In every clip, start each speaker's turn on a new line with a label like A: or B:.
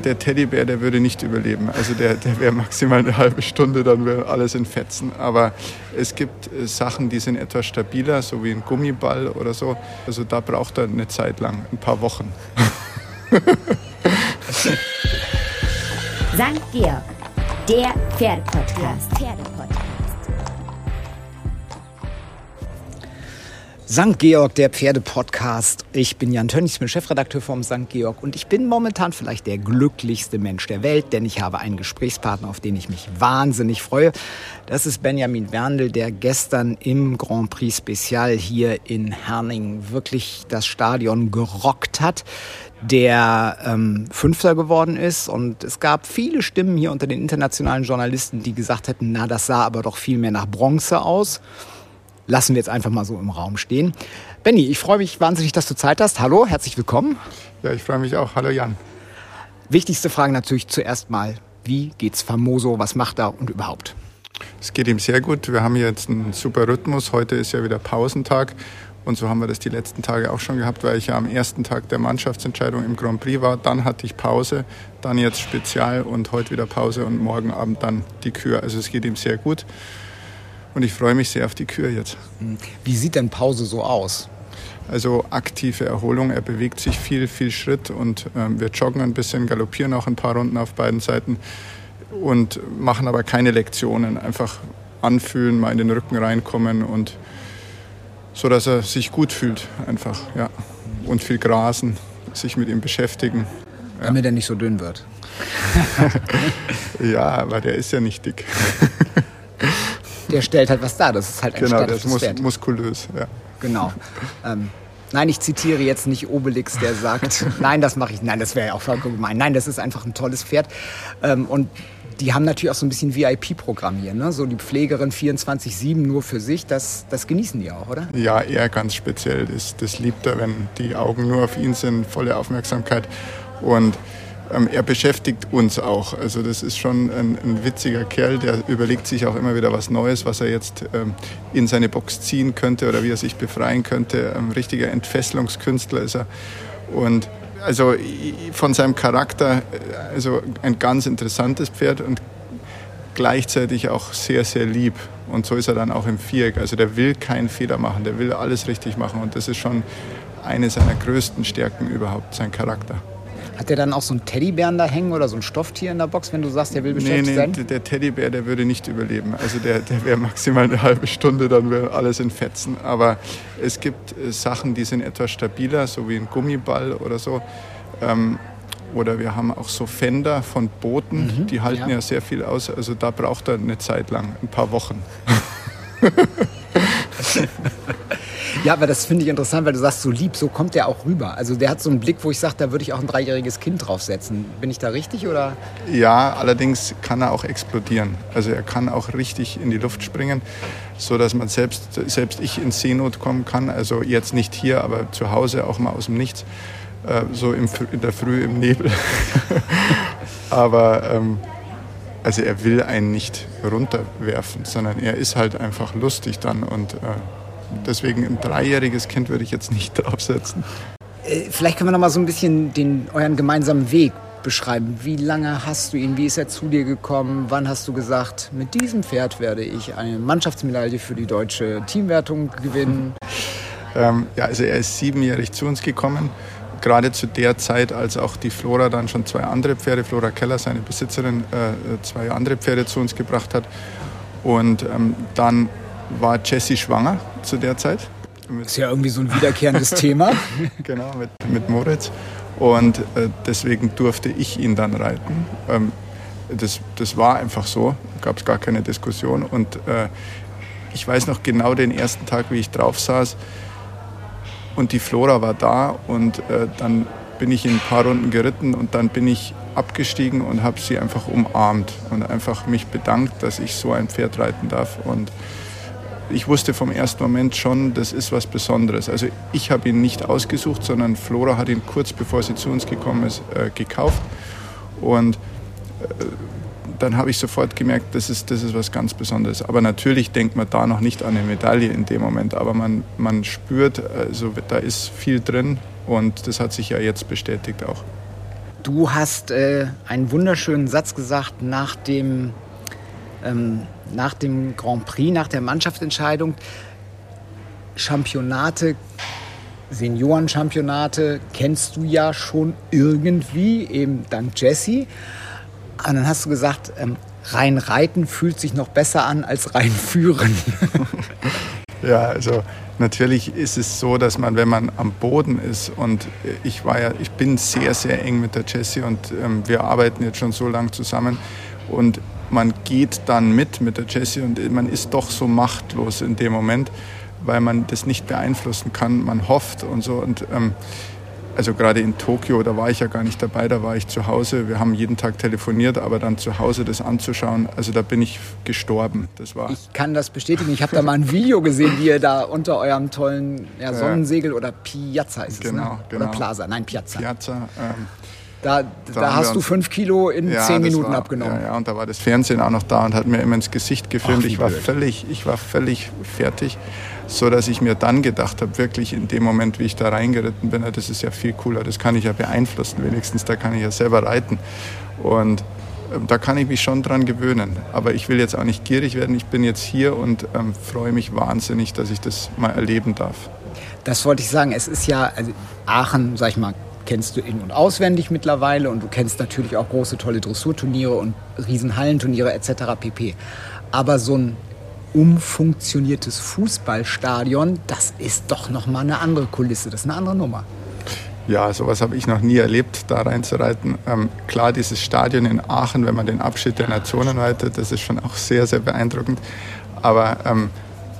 A: Der Teddybär, der würde nicht überleben. Also der, der wäre maximal eine halbe Stunde, dann wäre alles in Fetzen. Aber es gibt äh, Sachen, die sind etwas stabiler, so wie ein Gummiball oder so. Also da braucht er eine Zeit lang, ein paar Wochen.
B: St. Georg, der Pferdepodcast. Pferdepodcast.
C: St. Georg, der Pferdepodcast. Ich bin Jan Tönnig, ich bin Chefredakteur vom St. Georg und ich bin momentan vielleicht der glücklichste Mensch der Welt, denn ich habe einen Gesprächspartner, auf den ich mich wahnsinnig freue. Das ist Benjamin Werndl, der gestern im Grand Prix Special hier in Herning wirklich das Stadion gerockt hat der ähm, Fünfter geworden ist. Und es gab viele Stimmen hier unter den internationalen Journalisten, die gesagt hätten, na, das sah aber doch viel mehr nach Bronze aus lassen wir jetzt einfach mal so im Raum stehen. Benny, ich freue mich wahnsinnig, dass du Zeit hast. Hallo, herzlich willkommen.
A: Ja, ich freue mich auch. Hallo Jan.
C: Wichtigste Frage natürlich zuerst mal, wie geht's Famoso, was macht er und überhaupt?
A: Es geht ihm sehr gut. Wir haben jetzt einen super Rhythmus. Heute ist ja wieder Pausentag. Und so haben wir das die letzten Tage auch schon gehabt, weil ich ja am ersten Tag der Mannschaftsentscheidung im Grand Prix war. Dann hatte ich Pause, dann jetzt Spezial und heute wieder Pause und morgen Abend dann die Kür. Also es geht ihm sehr gut. Und ich freue mich sehr auf die Kür jetzt.
C: Wie sieht denn Pause so aus?
A: Also aktive Erholung. Er bewegt sich viel, viel Schritt und ähm, wir joggen ein bisschen, galoppieren auch ein paar Runden auf beiden Seiten und machen aber keine Lektionen. Einfach anfühlen, mal in den Rücken reinkommen und so, dass er sich gut fühlt einfach, ja. Und viel grasen, sich mit ihm beschäftigen.
C: Ja. Damit er nicht so dünn wird.
A: ja, aber der ist ja nicht dick.
C: der stellt halt was dar. Das ist halt ein
A: Genau, der ist mus muskulös. Ja.
C: Genau. Ähm, nein, ich zitiere jetzt nicht Obelix, der sagt, nein, das mache ich. Nein, das wäre ja auch vollkommen gemein. Nein, das ist einfach ein tolles Pferd. Ähm, und die haben natürlich auch so ein bisschen VIP-Programm hier. Ne? So die Pflegerin 24-7 nur für sich, das, das genießen die auch, oder?
A: Ja, er ganz speziell. Das, das liebt er, wenn die Augen nur auf ihn sind, volle Aufmerksamkeit. Und er beschäftigt uns auch. Also das ist schon ein, ein, witziger Kerl, der überlegt sich auch immer wieder was Neues, was er jetzt ähm, in seine Box ziehen könnte oder wie er sich befreien könnte. Ein richtiger Entfesselungskünstler ist er. Und also von seinem Charakter, äh, also ein ganz interessantes Pferd und gleichzeitig auch sehr, sehr lieb. Und so ist er dann auch im Viereck. Also der will keinen Fehler machen, der will alles richtig machen. Und das ist schon eine seiner größten Stärken überhaupt, sein Charakter.
C: Hat der dann auch so einen Teddybären da hängen oder so ein Stofftier in der Box, wenn du sagst, der will beschäftigt nee, nee,
A: sein? Der Teddybär, der würde nicht überleben. Also der, der wäre maximal eine halbe Stunde, dann wäre alles in Fetzen. Aber es gibt äh, Sachen, die sind etwas stabiler, so wie ein Gummiball oder so. Ähm, oder wir haben auch so Fender von Booten, mhm, die halten ja. ja sehr viel aus. Also da braucht er eine Zeit lang, ein paar Wochen.
C: Ja, aber das finde ich interessant, weil du sagst, so lieb, so kommt der auch rüber. Also der hat so einen Blick, wo ich sage, da würde ich auch ein dreijähriges Kind draufsetzen. Bin ich da richtig oder?
A: Ja, allerdings kann er auch explodieren. Also er kann auch richtig in die Luft springen, so dass man selbst, selbst ich in Seenot kommen kann. Also jetzt nicht hier, aber zu Hause auch mal aus dem Nichts. Äh, so in der Früh im Nebel. aber ähm, also er will einen nicht runterwerfen, sondern er ist halt einfach lustig dann und äh, Deswegen ein dreijähriges Kind würde ich jetzt nicht draufsetzen.
C: Äh, vielleicht können wir noch mal so ein bisschen den, euren gemeinsamen Weg beschreiben. Wie lange hast du ihn? Wie ist er zu dir gekommen? Wann hast du gesagt, mit diesem Pferd werde ich eine Mannschaftsmedaille für die deutsche Teamwertung gewinnen?
A: Ähm, ja, also er ist siebenjährig zu uns gekommen. Gerade zu der Zeit, als auch die Flora dann schon zwei andere Pferde, Flora Keller, seine Besitzerin, äh, zwei andere Pferde zu uns gebracht hat. Und ähm, dann war Jessie schwanger zu der Zeit.
C: Das ist ja irgendwie so ein wiederkehrendes Thema.
A: genau, mit, mit Moritz. Und äh, deswegen durfte ich ihn dann reiten. Ähm, das, das war einfach so, gab es gar keine Diskussion. Und äh, ich weiß noch genau den ersten Tag, wie ich drauf saß. Und die Flora war da und äh, dann bin ich in ein paar Runden geritten und dann bin ich abgestiegen und habe sie einfach umarmt und einfach mich bedankt, dass ich so ein Pferd reiten darf. Und ich wusste vom ersten Moment schon, das ist was Besonderes. Also ich habe ihn nicht ausgesucht, sondern Flora hat ihn kurz bevor sie zu uns gekommen ist, äh, gekauft. Und äh, dann habe ich sofort gemerkt, das ist, das ist was ganz Besonderes. Aber natürlich denkt man da noch nicht an eine Medaille in dem Moment. Aber man, man spürt, also da ist viel drin und das hat sich ja jetzt bestätigt auch.
C: Du hast äh, einen wunderschönen Satz gesagt nach dem, ähm, nach dem Grand Prix, nach der Mannschaftsentscheidung. Championate, Senioren-Championate kennst du ja schon irgendwie, eben dank Jesse. Und dann hast du gesagt, ähm, rein reiten fühlt sich noch besser an als rein führen.
A: ja, also natürlich ist es so, dass man, wenn man am Boden ist und ich war ja, ich bin sehr, sehr eng mit der Jessie und ähm, wir arbeiten jetzt schon so lange zusammen und man geht dann mit mit der Jessie und man ist doch so machtlos in dem Moment, weil man das nicht beeinflussen kann. Man hofft und so und ähm, also gerade in Tokio, da war ich ja gar nicht dabei, da war ich zu Hause. Wir haben jeden Tag telefoniert, aber dann zu Hause das anzuschauen, also da bin ich gestorben. Das war.
C: Ich kann das bestätigen. Ich habe da mal ein Video gesehen, wie ihr da unter eurem tollen ja, Sonnensegel oder Piazza ist es,
A: genau,
C: ne?
A: genau.
C: Oder Plaza, nein Piazza.
A: Piazza. Ähm,
C: da, da, da hast du fünf Kilo in ja, zehn Minuten
A: war,
C: abgenommen.
A: Ja, ja, und da war das Fernsehen auch noch da und hat mir immer ins Gesicht gefilmt. Ach, ich war völlig, ich war völlig fertig so dass ich mir dann gedacht habe, wirklich in dem Moment, wie ich da reingeritten bin, das ist ja viel cooler, das kann ich ja beeinflussen, wenigstens da kann ich ja selber reiten und ähm, da kann ich mich schon dran gewöhnen. Aber ich will jetzt auch nicht gierig werden. Ich bin jetzt hier und ähm, freue mich wahnsinnig, dass ich das mal erleben darf.
C: Das wollte ich sagen. Es ist ja, also Aachen, sag ich mal, kennst du in- und auswendig mittlerweile und du kennst natürlich auch große, tolle Dressurturniere und Riesenhallenturniere etc. pp. Aber so ein umfunktioniertes Fußballstadion, das ist doch noch mal eine andere Kulisse, das ist eine andere Nummer.
A: Ja, sowas habe ich noch nie erlebt, da reinzureiten. Ähm, klar, dieses Stadion in Aachen, wenn man den Abschied der Nationen reitet, das ist schon auch sehr, sehr beeindruckend. Aber ähm,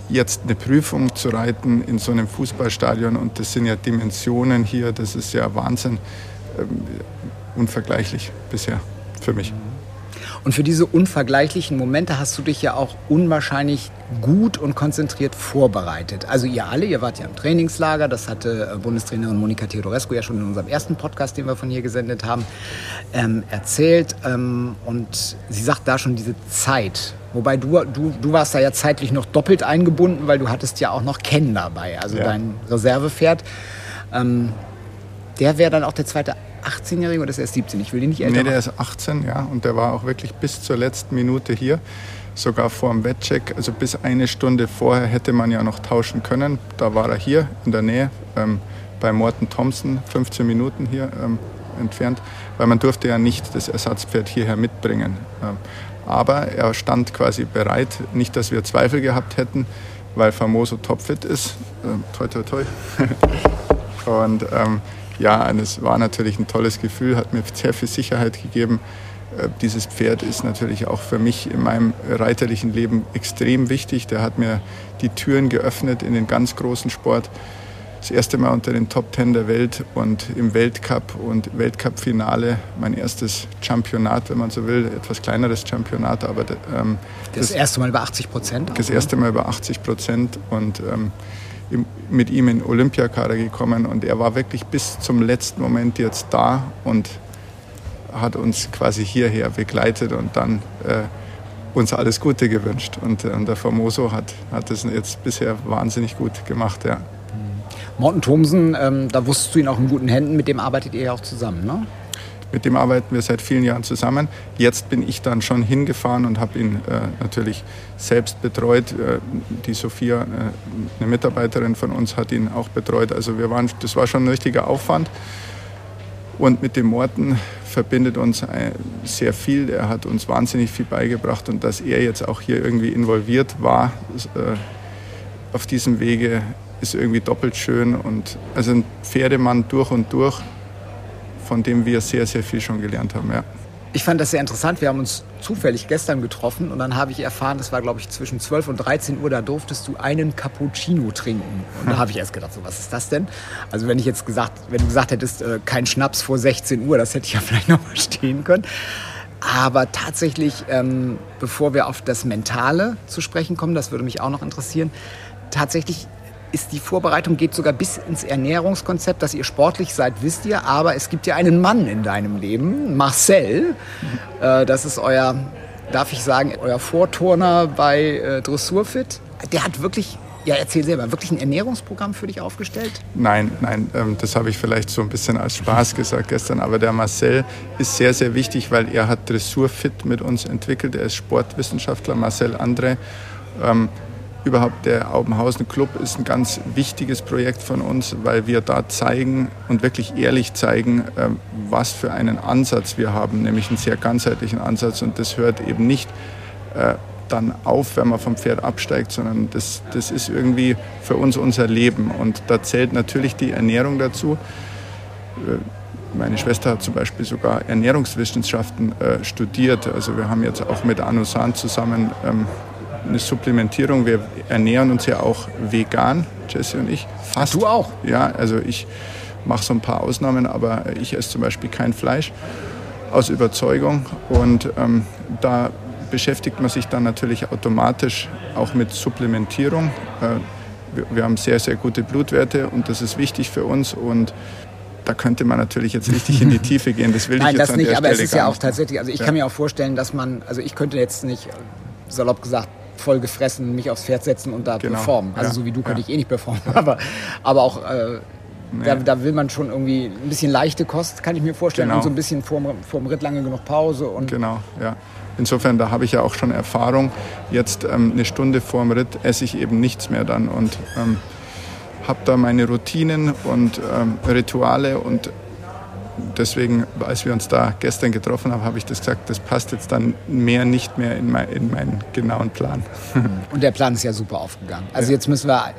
A: jetzt eine Prüfung zu reiten in so einem Fußballstadion und das sind ja Dimensionen hier, das ist ja Wahnsinn, ähm, unvergleichlich bisher für mich.
C: Und für diese unvergleichlichen Momente hast du dich ja auch unwahrscheinlich gut und konzentriert vorbereitet. Also ihr alle, ihr wart ja im Trainingslager, das hatte äh, Bundestrainerin Monika Theodorescu ja schon in unserem ersten Podcast, den wir von hier gesendet haben, ähm, erzählt. Ähm, und sie sagt da schon diese Zeit. Wobei du, du, du warst da ja zeitlich noch doppelt eingebunden, weil du hattest ja auch noch Ken dabei, also ja. dein Reservepferd. Ähm, der wäre dann auch der zweite 18-Jährige oder ist er 17? Ich will ihn nicht älter
A: Nee, der ist 18, ja. Und der war auch wirklich bis zur letzten Minute hier. Sogar vor dem Wettcheck, also bis eine Stunde vorher hätte man ja noch tauschen können. Da war er hier in der Nähe ähm, bei Morten Thompson, 15 Minuten hier ähm, entfernt, weil man durfte ja nicht das Ersatzpferd hierher mitbringen. Ähm, aber er stand quasi bereit, nicht, dass wir Zweifel gehabt hätten, weil Famoso topfit ist. Ähm, toi, toi, toi. Und ähm, ja, es war natürlich ein tolles Gefühl, hat mir sehr viel Sicherheit gegeben. Äh, dieses Pferd ist natürlich auch für mich in meinem reiterlichen Leben extrem wichtig. Der hat mir die Türen geöffnet in den ganz großen Sport. Das erste Mal unter den Top Ten der Welt und im Weltcup und Weltcup-Finale mein erstes Championat, wenn man so will, etwas kleineres Championat, aber
C: ähm, das, das, erste Mal über 80 Prozent.
A: Das erste Mal über 80 Prozent und ähm, mit ihm in Olympiakader gekommen und er war wirklich bis zum letzten Moment jetzt da und hat uns quasi hierher begleitet und dann äh, uns alles Gute gewünscht. Und, äh, und der Formoso hat, hat das jetzt bisher wahnsinnig gut gemacht. Ja.
C: Morten Thomsen, ähm, da wusstest du ihn auch in guten Händen, mit dem arbeitet ihr ja auch zusammen, ne?
A: Mit dem arbeiten wir seit vielen Jahren zusammen. Jetzt bin ich dann schon hingefahren und habe ihn äh, natürlich selbst betreut. Äh, die Sophia, äh, eine Mitarbeiterin von uns, hat ihn auch betreut. Also wir waren, das war schon ein richtiger Aufwand. Und mit dem Morten verbindet uns äh, sehr viel. Er hat uns wahnsinnig viel beigebracht und dass er jetzt auch hier irgendwie involviert war äh, auf diesem Wege ist irgendwie doppelt schön und also ein Pferdemann durch und durch von dem wir sehr, sehr viel schon gelernt haben. Ja.
C: Ich fand das sehr interessant. Wir haben uns zufällig gestern getroffen und dann habe ich erfahren, das war glaube ich zwischen 12 und 13 Uhr, da durftest du einen Cappuccino trinken. Und da habe ich erst gedacht, so was ist das denn? Also wenn ich jetzt gesagt, wenn du gesagt hättest, äh, kein Schnaps vor 16 Uhr, das hätte ich ja vielleicht noch verstehen können. Aber tatsächlich, ähm, bevor wir auf das Mentale zu sprechen kommen, das würde mich auch noch interessieren, tatsächlich ist die Vorbereitung geht sogar bis ins Ernährungskonzept, dass ihr sportlich seid, wisst ihr. Aber es gibt ja einen Mann in deinem Leben, Marcel. Äh, das ist euer, darf ich sagen, euer Vorturner bei äh, Dressurfit. Der hat wirklich ja, erzähl selber, wirklich ein Ernährungsprogramm für dich aufgestellt?
A: Nein, nein, ähm, das habe ich vielleicht so ein bisschen als Spaß gesagt gestern, aber der Marcel ist sehr, sehr wichtig, weil er hat Dressurfit mit uns entwickelt. Er ist Sportwissenschaftler, Marcel Andre. Überhaupt der Aubenhausen Club ist ein ganz wichtiges Projekt von uns, weil wir da zeigen und wirklich ehrlich zeigen, ähm, was für einen Ansatz wir haben, nämlich einen sehr ganzheitlichen Ansatz. Und das hört eben nicht äh, dann auf, wenn man vom Pferd absteigt, sondern das, das ist irgendwie für uns unser Leben. Und da zählt natürlich die Ernährung dazu. Äh, meine Schwester hat zum Beispiel sogar Ernährungswissenschaften äh, studiert. Also wir haben jetzt auch mit Anusan zusammen ähm, eine Supplementierung. Wir ernähren uns ja auch vegan, Jesse und ich.
C: Fast. Du auch?
A: Ja, also ich mache so ein paar Ausnahmen, aber ich esse zum Beispiel kein Fleisch aus Überzeugung. Und ähm, da beschäftigt man sich dann natürlich automatisch auch mit Supplementierung. Äh, wir, wir haben sehr, sehr gute Blutwerte und das ist wichtig für uns. Und da könnte man natürlich jetzt richtig in die Tiefe gehen. Das will
C: Nein,
A: ich jetzt
C: das nicht, aber
A: Stelle
C: es ist ja auch tatsächlich, also ich
A: Ja.
C: kann mir auch vorstellen, dass man, also ich könnte jetzt nicht, salopp gesagt, voll gefressen mich aufs Pferd setzen und da
A: Genau,
C: performen. Also
A: ja,
C: so wie du könnte
A: ja.
C: ich eh nicht performen, aber, aber auch äh, da, da will man schon irgendwie ein bisschen leichte Kost, kann ich mir vorstellen,
A: Genau.
C: und so ein bisschen vorm, vorm Ritt lange genug Pause und
A: Genau, ja. Insofern, da habe ich ja auch schon Erfahrung. Jetzt ähm, eine Stunde vorm Ritt esse ich eben nichts mehr dann und ähm, habe da meine Routinen und ähm, Rituale und deswegen, als wir uns da gestern getroffen haben, habe ich das gesagt, das passt jetzt dann mehr nicht mehr in, mein, in meinen genauen Plan.
C: Und der Plan ist ja super aufgegangen. Also jetzt müssen wir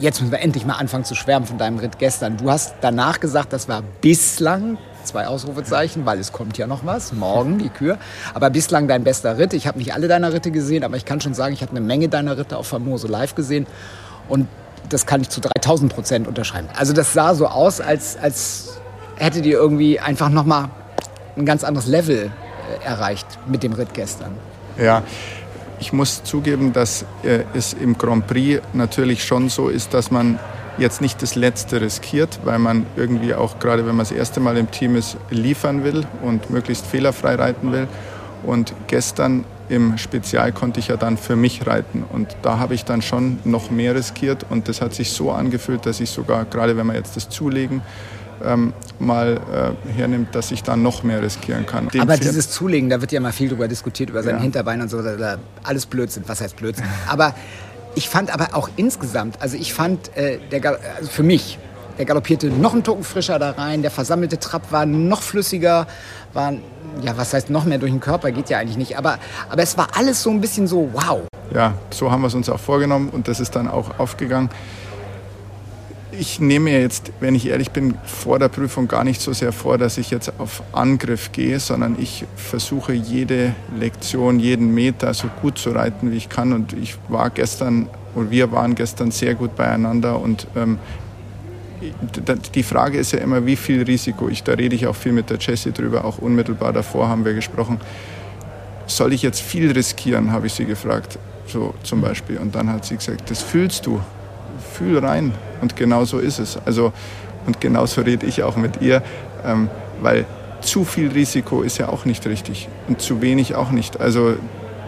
C: jetzt müssen wir endlich mal anfangen zu schwärmen von deinem Ritt gestern. Du hast danach gesagt, das war bislang zwei Ausrufezeichen, weil es kommt ja noch was, morgen die Kür. Aber bislang dein bester Ritt. Ich habe nicht alle deiner Ritte gesehen, aber ich kann schon sagen, ich habe eine Menge deiner Ritte auf Famose live gesehen und das kann ich zu 3000 Prozent unterschreiben. Also das sah so aus, als, als hättet ihr irgendwie einfach noch mal ein ganz anderes Level äh, erreicht mit dem Ritt gestern.
A: Ja, ich muss zugeben, dass äh, es im Grand Prix natürlich schon so ist, dass man jetzt nicht das Letzte riskiert, weil man irgendwie auch, gerade wenn man das erste Mal im Team ist, liefern will und möglichst fehlerfrei reiten will. Und gestern im Spezial konnte ich ja dann für mich reiten. Und da habe ich dann schon noch mehr riskiert. Und das hat sich so angefühlt, dass ich sogar, gerade wenn man jetzt das Zulegen ähm, mal äh, hernimmt, dass ich dann noch mehr riskieren kann. Dem
C: Aber
A: Pferd-
C: dieses Zulegen, da wird ja mal viel drüber diskutiert, über sein
A: Ja.
C: Hinterbein und so, alles Blödsinn, was heißt Blödsinn? Aber ich fand aber auch insgesamt, also ich fand, äh, der, also für mich, der galoppierte noch einen Tucken frischer da rein, der versammelte Trab war noch flüssiger, war, ja, was heißt noch mehr durch den Körper, geht ja eigentlich nicht, aber, aber es war alles so ein bisschen so, wow.
A: ja, so haben wir es uns auch vorgenommen und das ist dann auch aufgegangen. Ich nehme mir jetzt, wenn ich ehrlich bin, vor der Prüfung gar nicht so sehr vor, dass ich jetzt auf Angriff gehe, sondern ich versuche jede Lektion, jeden Meter so gut zu reiten, wie ich kann. Und ich war gestern, und wir waren gestern sehr gut beieinander und ähm, die Frage ist ja immer, wie viel Risiko ich, da rede ich auch viel mit der Jessie drüber, auch unmittelbar davor haben wir gesprochen, soll ich jetzt viel riskieren, habe ich sie gefragt, so zum Beispiel. Und dann hat sie gesagt, das fühlst du, fühl rein. Und genau so ist es. Also, und genauso rede ich auch mit ihr, ähm, weil zu viel Risiko ist ja auch nicht richtig und zu wenig auch nicht. Also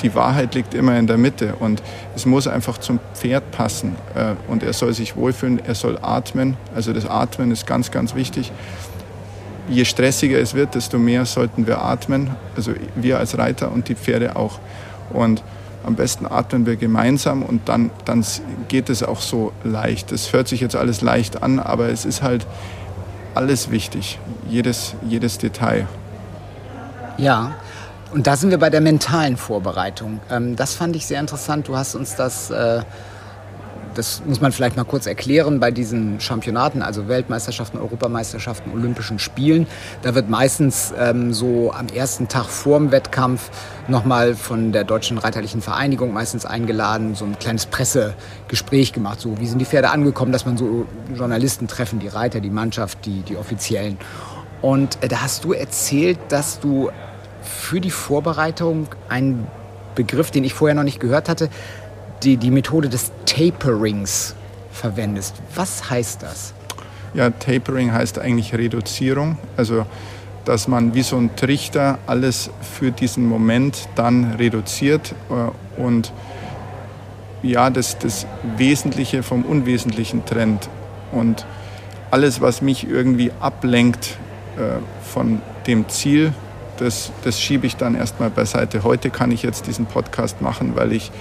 A: die Wahrheit liegt immer in der Mitte und es muss einfach zum Pferd passen äh, und er soll sich wohlfühlen, er soll atmen. Also das Atmen ist ganz, ganz wichtig. Je stressiger es wird, desto mehr sollten wir atmen, also wir als Reiter und die Pferde auch. Und am besten atmen wir gemeinsam und dann, dann geht es auch so leicht. Das hört sich jetzt alles leicht an, aber es ist halt alles wichtig, jedes, jedes Detail.
C: Ja, und da sind wir bei der mentalen Vorbereitung. Ähm, das fand ich sehr interessant. Du hast uns das, äh, das muss man vielleicht mal kurz erklären, bei diesen Championaten, also Weltmeisterschaften, Europameisterschaften, Olympischen Spielen, da wird meistens ähm, so am ersten Tag vor dem Wettkampf nochmal von der Deutschen Reiterlichen Vereinigung meistens eingeladen, so ein kleines Pressegespräch gemacht. So, wie sind die Pferde angekommen, dass man so Journalisten treffen, die Reiter, die Mannschaft, die, die Offiziellen. Und äh, da hast du erzählt, dass du für die Vorbereitung einen Begriff, den ich vorher noch nicht gehört hatte, die, die Methode des Taperings verwendest. Was heißt das?
A: Ja, Tapering heißt eigentlich Reduzierung, also dass man wie so ein Trichter alles für diesen Moment dann reduziert äh, und ja, das, das Wesentliche vom Unwesentlichen trennt. Und alles, was mich irgendwie ablenkt äh, von dem Ziel, das, das schiebe ich dann erstmal beiseite. Heute kann ich jetzt diesen Podcast machen, weil ich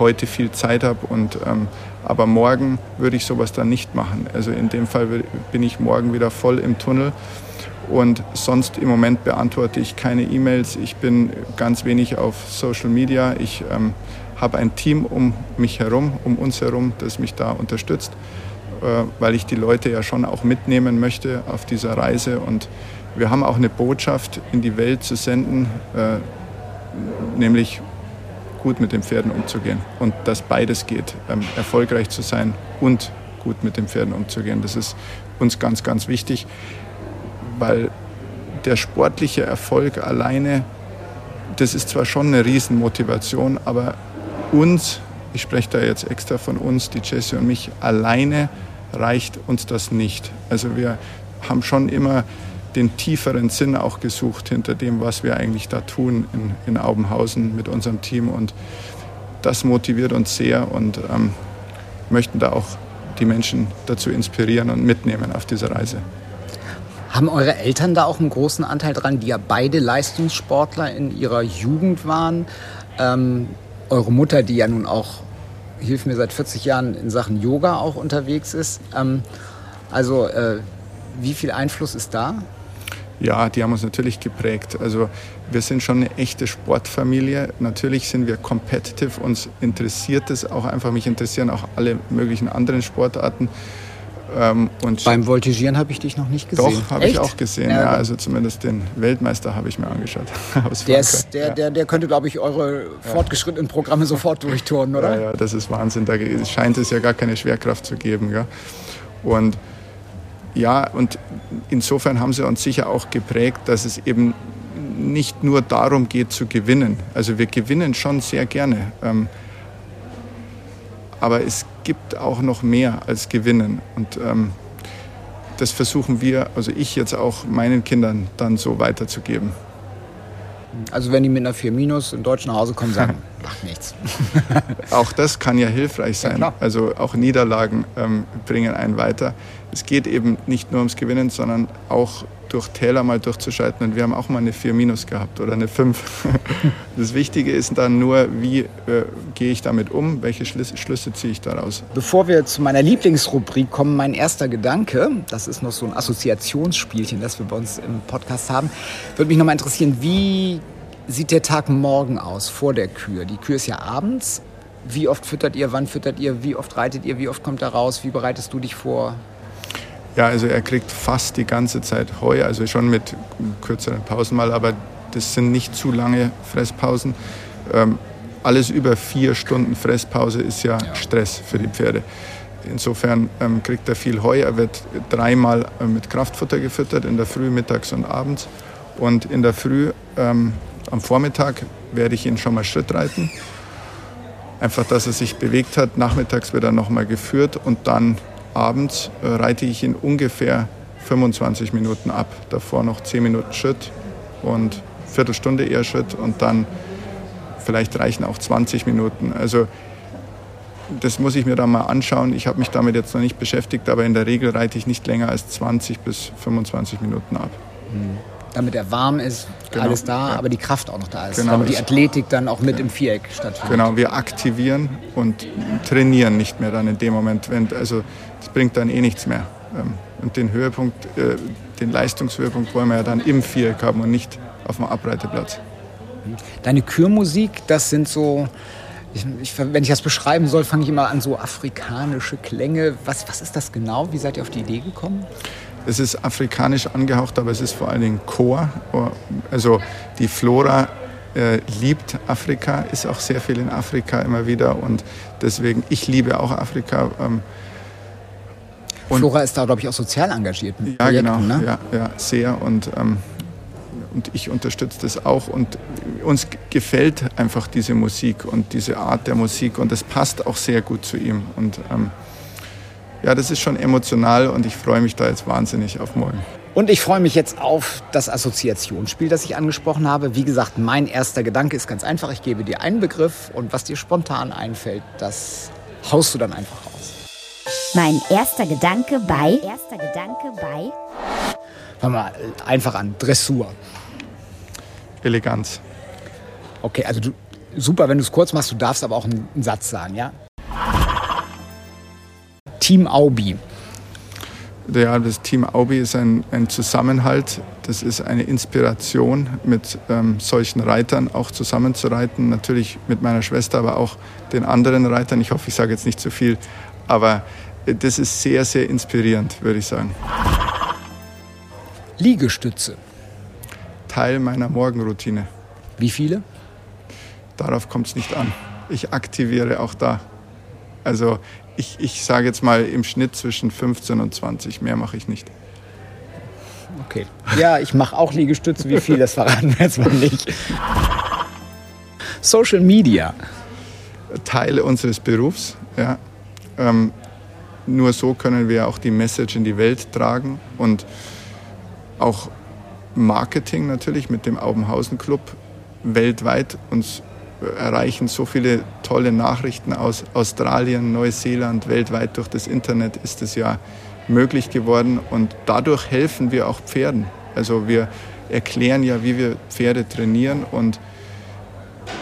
A: heute viel Zeit habe. Und, ähm, aber morgen würde ich sowas dann nicht machen. Also in dem Fall bin ich morgen wieder voll im Tunnel. Und sonst im Moment beantworte ich keine E-Mails. Ich bin ganz wenig auf Social Media. Ich ähm, habe ein Team um mich herum, um uns herum, das mich da unterstützt, äh, weil ich die Leute ja schon auch mitnehmen möchte auf dieser Reise. Und wir haben auch eine Botschaft in die Welt zu senden, äh, nämlich gut mit den Pferden umzugehen und dass beides geht, ähm, erfolgreich zu sein und gut mit den Pferden umzugehen. Das ist uns ganz, ganz wichtig, weil der sportliche Erfolg alleine, das ist zwar schon eine Riesenmotivation, aber uns, ich spreche da jetzt extra von uns, die Jessie und mich, alleine reicht uns das nicht. Also wir haben schon immer den tieferen Sinn auch gesucht hinter dem, was wir eigentlich da tun in, in Aubenhausen mit unserem Team. Und das motiviert uns sehr und ähm, möchten da auch die Menschen dazu inspirieren und mitnehmen auf dieser Reise.
C: Haben eure Eltern da auch einen großen Anteil dran, die ja beide Leistungssportler in ihrer Jugend waren? Ähm, eure Mutter, die ja nun auch, hilft mir seit 40 Jahren in Sachen Yoga auch unterwegs ist. Ähm, also äh, wie viel Einfluss ist da?
A: Ja, die haben uns natürlich geprägt. Also wir sind schon eine echte Sportfamilie. Natürlich sind wir competitive, uns interessiert es auch einfach. Mich interessieren auch alle möglichen anderen Sportarten.
C: Ähm, und Beim Voltigieren habe ich dich noch nicht gesehen.
A: Doch, habe ich auch gesehen. Ja, ja, also zumindest den Weltmeister habe ich mir angeschaut.
C: der, ist, der, ja. der, der könnte, glaube ich, eure fortgeschrittenen Programme sofort durchturnen, oder?
A: Ja, ja, das ist Wahnsinn. Da scheint es ja gar keine Schwerkraft zu geben. Gell? Und ja, und insofern haben sie uns sicher auch geprägt, dass es eben nicht nur darum geht zu gewinnen. Also wir gewinnen schon sehr gerne. Ähm, aber es gibt auch noch mehr als gewinnen. Und ähm, das versuchen wir, also ich jetzt auch meinen Kindern dann so weiterzugeben.
C: Also wenn die mit einer 4 Minus in Deutsch nach Hause kommen, sagen, macht nichts.
A: auch das kann ja hilfreich sein. Ja, also auch Niederlagen ähm, bringen einen weiter. Es geht eben nicht nur ums Gewinnen, sondern auch durch Täler mal durchzuschalten. Und wir haben auch mal eine 4 Minus gehabt oder eine 5. Das Wichtige ist dann nur, wie äh, gehe ich damit um, welche Schlüsse, Schlüsse ziehe ich daraus.
C: Bevor wir zu meiner Lieblingsrubrik kommen, mein erster Gedanke, das ist noch so ein Assoziationsspielchen, das wir bei uns im Podcast haben, würde mich nochmal interessieren, wie sieht der Tag morgen aus vor der Kür? Die Kür ist ja abends. Wie oft füttert ihr, wann füttert ihr, wie oft reitet ihr, wie oft kommt er raus, wie bereitest du dich vor?
A: Ja, also er kriegt fast die ganze Zeit Heu, also schon mit kürzeren Pausen mal, aber das sind nicht zu lange Fresspausen. Ähm, alles über vier Stunden Fresspause ist ja, ja. Stress für die Pferde. Insofern ähm, kriegt er viel Heu. Er wird dreimal äh, mit Kraftfutter gefüttert, in der Früh, mittags und abends. Und in der Früh, ähm, am Vormittag, werde ich ihn schon mal Schritt reiten. Einfach, dass er sich bewegt hat. Nachmittags wird er nochmal geführt und dann abends äh, reite ich in ungefähr 25 Minuten ab. Davor noch 10 Minuten Schritt und Viertelstunde eher Schritt und dann vielleicht reichen auch 20 Minuten. Also das muss ich mir dann mal anschauen. Ich habe mich damit jetzt noch nicht beschäftigt, aber in der Regel reite ich nicht länger als 20 bis 25 Minuten ab.
C: Mhm. Damit er warm ist, genau. alles da, ja. aber die Kraft auch noch da ist. Genau. Damit die Athletik dann auch mit ja. im Viereck stattfindet.
A: Genau, wir aktivieren und trainieren nicht mehr dann in dem Moment. Wenn, also das bringt dann eh nichts mehr. Ähm, und den Höhepunkt, äh, den Leistungshöhepunkt wollen wir ja dann im Viereck haben und nicht auf dem Abreiteplatz.
C: Deine Kürmusik, das sind so, ich, ich, wenn ich das beschreiben soll, fange ich immer an so afrikanische Klänge. Was, was ist das genau? Wie seid ihr auf die Idee gekommen?
A: Es ist afrikanisch angehaucht, aber es ist vor allen Dingen Chor. Also die Flora äh, liebt Afrika, ist auch sehr viel in Afrika immer wieder und deswegen, ich liebe auch Afrika. Ähm,
C: und Flora ist da, glaube ich, auch sozial engagiert.
A: ja, Projekten, genau. Ne? Ja, ja, sehr. Und, ähm, und ich unterstütze das auch. Und uns gefällt einfach diese Musik und diese Art der Musik. Und das passt auch sehr gut zu ihm. Und ähm, ja, das ist schon emotional und ich freue mich da jetzt wahnsinnig auf morgen.
C: Und ich freue mich jetzt auf das Assoziationsspiel, das ich angesprochen habe. Wie gesagt, mein erster Gedanke ist ganz einfach. Ich gebe dir einen Begriff und was dir spontan einfällt, das haust du dann einfach raus.
B: Mein erster Gedanke bei. Erster Gedanke bei.
C: Fangen wir mal einfach an. Dressur.
A: Eleganz.
C: Okay, also du, super, wenn du es kurz machst. Du darfst aber auch einen, einen Satz sagen, ja? Team Aubi.
A: Ja, das Team Aubi ist ein, ein Zusammenhalt. Das ist eine Inspiration, mit ähm, solchen Reitern auch zusammenzureiten. Natürlich mit meiner Schwester, aber auch den anderen Reitern. Ich hoffe, ich sage jetzt nicht zu viel. Aber äh, das ist sehr, sehr inspirierend, würde ich sagen.
C: Liegestütze.
A: Teil meiner Morgenroutine.
C: Wie viele?
A: Darauf kommt es nicht an. Ich aktiviere auch da. Also ich, ich sage jetzt mal im Schnitt zwischen 15 und 20. Mehr mache ich nicht.
C: Okay. Ja, ich mache auch Liegestütze. Wie viel, das verraten wir jetzt mal nicht. Social Media.
A: Teil unseres Berufs. Ja. Ähm, nur so können wir auch die Message in die Welt tragen und auch Marketing natürlich mit dem Aubenhausen Club weltweit uns erreichen so viele tolle Nachrichten aus Australien, Neuseeland, weltweit durch das Internet ist es ja möglich geworden und dadurch helfen wir auch Pferden. Also wir erklären ja, wie wir Pferde trainieren und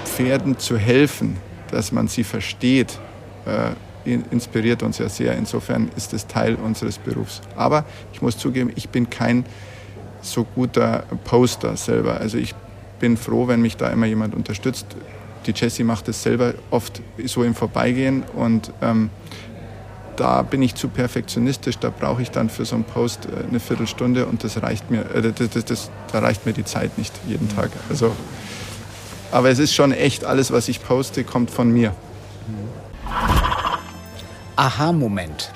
A: Pferden zu helfen, dass man sie versteht, äh, inspiriert uns ja sehr. Insofern ist es Teil unseres Berufs. Aber ich muss zugeben, ich bin kein so guter Poster selber. Also ich bin froh, wenn mich da immer jemand unterstützt. Die Jessie macht es selber oft so im Vorbeigehen und ähm, da bin ich zu perfektionistisch. Da brauche ich dann für so einen Post äh, eine Viertelstunde und das reicht mir, äh, das, das, das, da reicht mir die Zeit nicht jeden Tag. Also, aber es ist schon echt, alles, was ich poste, kommt von mir.
C: Aha-Moment.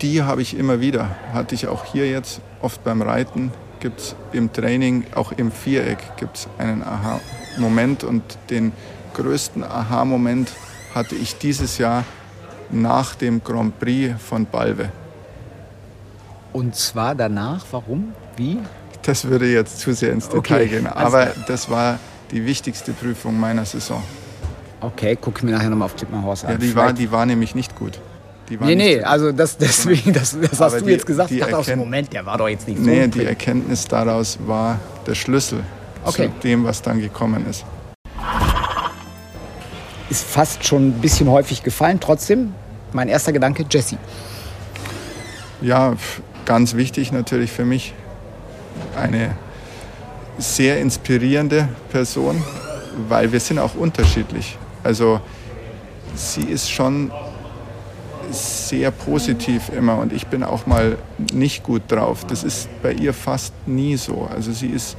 A: Die habe ich immer wieder. Hatte ich auch hier jetzt oft beim Reiten gibt es im Training, auch im Viereck, gibt es einen Aha-Moment. Und den größten Aha-Moment hatte ich dieses Jahr nach dem Grand Prix von Balve.
C: Und zwar danach, warum? Wie?
A: Das würde jetzt zu sehr ins Detail okay. gehen. Aber das war die wichtigste Prüfung meiner Saison.
C: Okay, guck mir nachher nochmal auf Tippmannhaus an.
A: Ja, die war, die war nämlich nicht gut.
C: Die nee, nee, also das, deswegen, das, das hast du die, jetzt gesagt. Ich dachte aus dem Moment, der war doch jetzt nicht so.
A: Nee, die Erkenntnis daraus war der Schlüssel okay. zu dem, was dann gekommen ist.
C: Ist fast schon ein bisschen häufig gefallen. Trotzdem, mein erster Gedanke, Jesse.
A: Ja, ganz wichtig natürlich für mich. Eine sehr inspirierende Person, weil wir sind auch unterschiedlich. Also sie ist schon sehr positiv immer und ich bin auch mal nicht gut drauf. Das ist bei ihr fast nie so. Also sie ist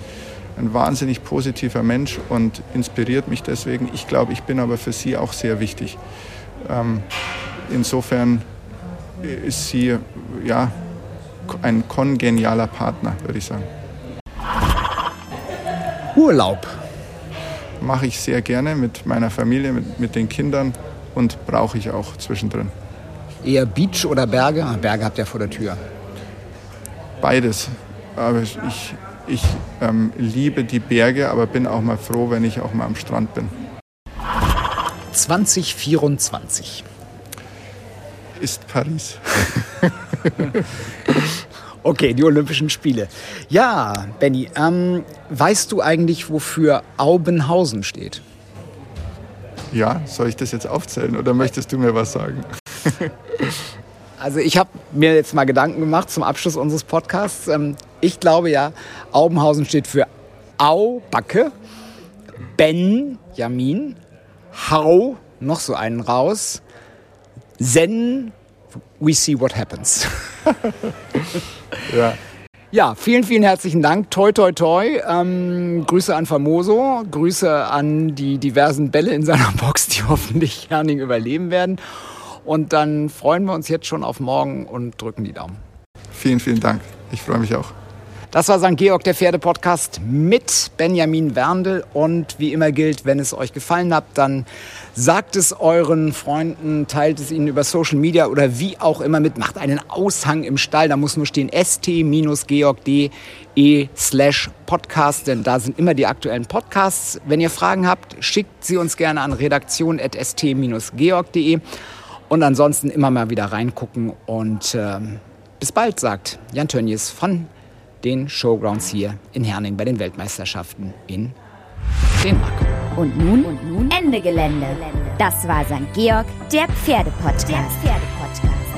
A: ein wahnsinnig positiver Mensch und inspiriert mich deswegen. Ich glaube, ich bin aber für sie auch sehr wichtig. Ähm, insofern ist sie ja ein kongenialer Partner, würde ich sagen.
C: Urlaub.
A: Mache ich sehr gerne mit meiner Familie, mit, mit den Kindern und brauche ich auch zwischendrin.
C: Eher Beach oder Berge? Ah, Berge habt ihr vor der Tür.
A: Beides. Aber ich, ich ähm, liebe die Berge, aber bin auch mal froh, wenn ich auch mal am Strand bin.
C: 2024
A: ist Paris.
C: okay, die Olympischen Spiele. Ja, Benny, ähm, weißt du eigentlich, wofür Aubenhausen steht?
A: Ja, soll ich das jetzt aufzählen oder möchtest du mir was sagen?
C: Also ich habe mir jetzt mal Gedanken gemacht zum Abschluss unseres Podcasts. Ähm, ich glaube ja, Aubenhausen steht für Au, Backe, Ben, Jamin, Hau, noch so einen raus, Zen, we see what happens. ja. Ja, vielen, vielen herzlichen Dank. Toi, toi, toi. Ähm, Grüße an Famoso, Grüße an die diversen Bälle in seiner Box, die hoffentlich Herning überleben werden. Und dann freuen wir uns jetzt schon auf morgen und drücken die Daumen.
A: Vielen, vielen Dank. Ich freue mich auch.
C: Das war St. Georg, der Pferde-Podcast mit Benjamin Werndl. Und wie immer gilt, wenn es euch gefallen hat, dann sagt es euren Freunden, teilt es ihnen über Social Media oder wie auch immer mit. Macht einen Aushang im Stall. Da muss nur stehen st-georg.de slash podcast, denn da sind immer die aktuellen Podcasts. Wenn ihr Fragen habt, schickt sie uns gerne an redaktion.st-georg.de. Und ansonsten immer mal wieder reingucken. Und ähm, bis bald, sagt Jan Tönnies von den Showgrounds hier in Herning bei den Weltmeisterschaften in Dänemark.
B: Und nun, und nun Ende Gelände. Das war St. Georg, der Pferdepodcast. Der Pferdepodcast.